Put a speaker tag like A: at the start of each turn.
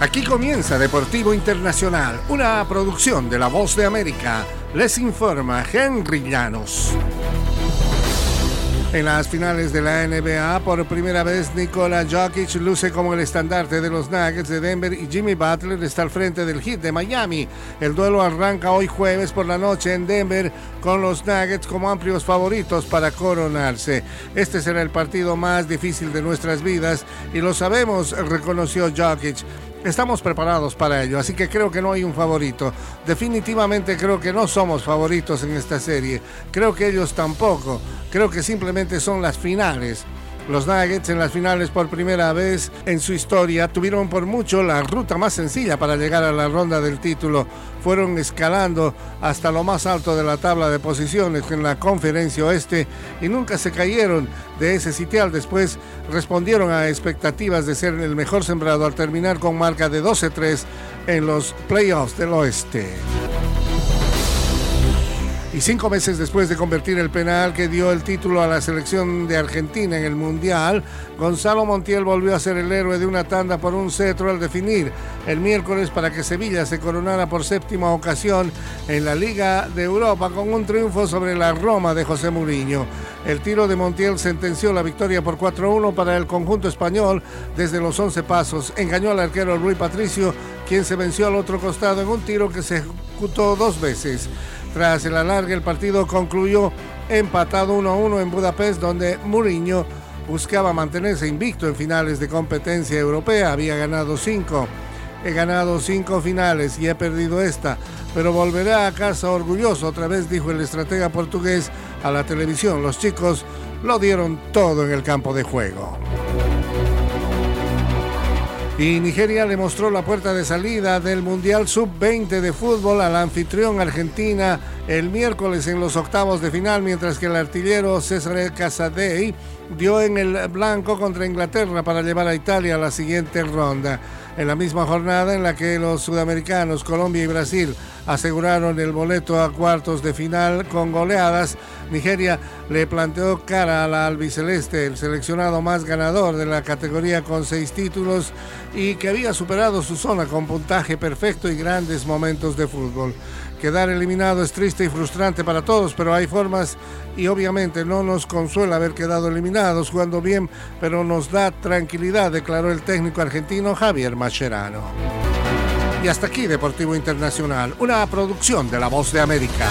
A: Aquí comienza Deportivo Internacional, una producción de La Voz de América. Les informa Henry Llanos. En las finales de la NBA, por primera vez Nikola Jokic luce como el estandarte de los Nuggets de Denver y Jimmy Butler está al frente del Heat de Miami. El duelo arranca hoy jueves por la noche en Denver con los Nuggets como amplios favoritos para coronarse. Este será el partido más difícil de nuestras vidas y lo sabemos, reconoció Jokic. Estamos preparados para ello, así que creo que no hay un favorito. Definitivamente creo que no somos favoritos en esta serie. Creo que ellos tampoco. Creo que simplemente son las finales. Los Nuggets en las finales por primera vez en su historia tuvieron por mucho la ruta más sencilla para llegar a la ronda del título. Fueron escalando hasta lo más alto de la tabla de posiciones en la conferencia oeste y nunca se cayeron de ese sitial. Después respondieron a expectativas de ser el mejor sembrado al terminar con marca de 12-3 en los playoffs del oeste. Y cinco meses después de convertir el penal que dio el título a la selección de Argentina en el Mundial, Gonzalo Montiel volvió a ser el héroe de una tanda por un cetro al definir el miércoles para que Sevilla se coronara por séptima ocasión en la Liga de Europa con un triunfo sobre la Roma de José Mourinho. El tiro de Montiel sentenció la victoria por 4-1 para el conjunto español desde los 11 pasos. Engañó al arquero Rui Patricio, quien se venció al otro costado en un tiro que se ejecutó dos veces. Tras el alargue, el partido concluyó empatado 1-1 en Budapest, donde Mourinho buscaba mantenerse invicto en finales de competencia europea. Había ganado cinco. He ganado cinco finales y he perdido esta, pero volveré a casa orgulloso. Otra vez dijo el estratega portugués a la televisión. Los chicos lo dieron todo en el campo de juego. Y Nigeria le mostró la puerta de salida del Mundial Sub-20 de fútbol al anfitrión Argentina el miércoles en los octavos de final, mientras que el artillero César Casadei dio en el blanco contra Inglaterra para llevar a Italia a la siguiente ronda. En la misma jornada en la que los sudamericanos Colombia y Brasil aseguraron el boleto a cuartos de final con goleadas, Nigeria le planteó cara a la albiceleste, el seleccionado más ganador de la categoría con seis títulos y que había superado su zona con puntaje perfecto y grandes momentos de fútbol. Quedar eliminado es triste y frustrante para todos, pero hay formas y obviamente no nos consuela haber quedado eliminados jugando bien, pero nos da tranquilidad, declaró el técnico argentino Javier Mascherano. Y hasta aquí Deportivo Internacional, una producción de La Voz de América.